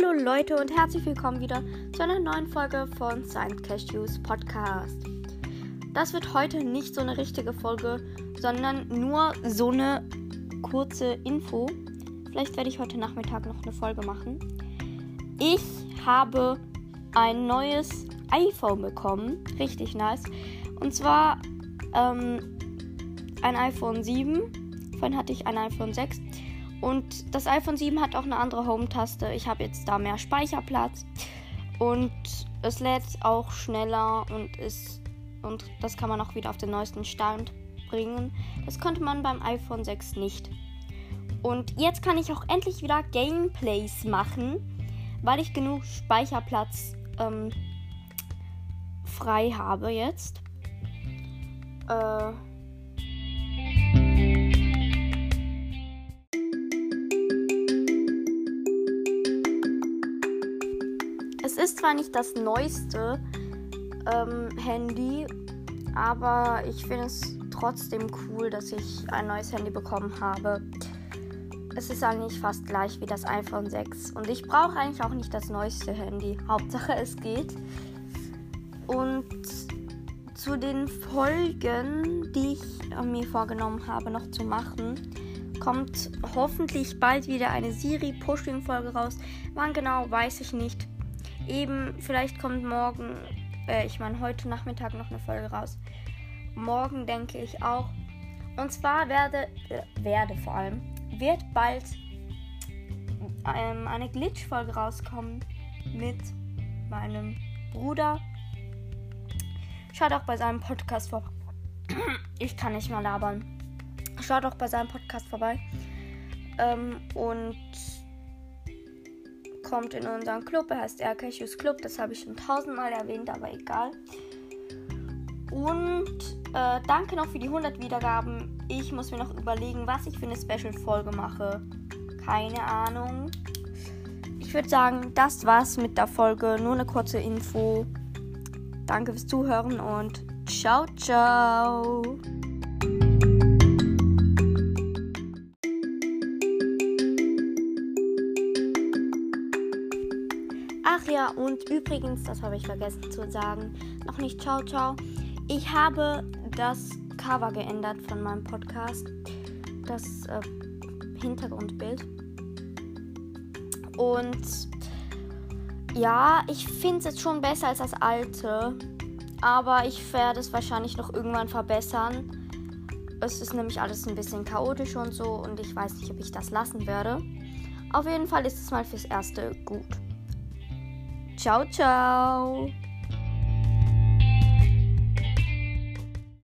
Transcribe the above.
Hallo Leute und herzlich willkommen wieder zu einer neuen Folge von Science Cashews Podcast. Das wird heute nicht so eine richtige Folge, sondern nur so eine kurze Info. Vielleicht werde ich heute Nachmittag noch eine Folge machen. Ich habe ein neues iPhone bekommen. Richtig nice. Und zwar ähm, ein iPhone 7. Vorhin hatte ich ein iPhone 6. Und das iPhone 7 hat auch eine andere Home-Taste. Ich habe jetzt da mehr Speicherplatz. Und es lädt auch schneller und ist. Und das kann man auch wieder auf den neuesten Stand bringen. Das konnte man beim iPhone 6 nicht. Und jetzt kann ich auch endlich wieder Gameplays machen, weil ich genug Speicherplatz ähm, frei habe jetzt. Äh. Es ist zwar nicht das neueste ähm, Handy, aber ich finde es trotzdem cool, dass ich ein neues Handy bekommen habe. Es ist eigentlich fast gleich wie das iPhone 6 und ich brauche eigentlich auch nicht das neueste Handy. Hauptsache es geht. Und zu den Folgen, die ich äh, mir vorgenommen habe, noch zu machen, kommt hoffentlich bald wieder eine Siri-Pushing-Folge raus. Wann genau, weiß ich nicht. Eben, vielleicht kommt morgen, äh, ich meine heute Nachmittag noch eine Folge raus. Morgen denke ich auch. Und zwar werde, äh, werde vor allem, wird bald ähm, eine Glitch-Folge rauskommen mit meinem Bruder. Schaut auch bei seinem Podcast vorbei. Ich kann nicht mehr labern. Schaut auch bei seinem Podcast vorbei. Ähm, und kommt in unseren Club. Er heißt Cashews Club. Das habe ich schon tausendmal erwähnt, aber egal. Und äh, danke noch für die 100 Wiedergaben. Ich muss mir noch überlegen, was ich für eine Special-Folge mache. Keine Ahnung. Ich würde sagen, das war's mit der Folge. Nur eine kurze Info. Danke fürs Zuhören und ciao, ciao. Ach ja, und übrigens, das habe ich vergessen zu sagen, noch nicht ciao, ciao. Ich habe das Cover geändert von meinem Podcast. Das äh, Hintergrundbild. Und ja, ich finde es jetzt schon besser als das alte. Aber ich werde es wahrscheinlich noch irgendwann verbessern. Es ist nämlich alles ein bisschen chaotisch und so. Und ich weiß nicht, ob ich das lassen werde. Auf jeden Fall ist es mal fürs Erste gut. Ciao, ciao.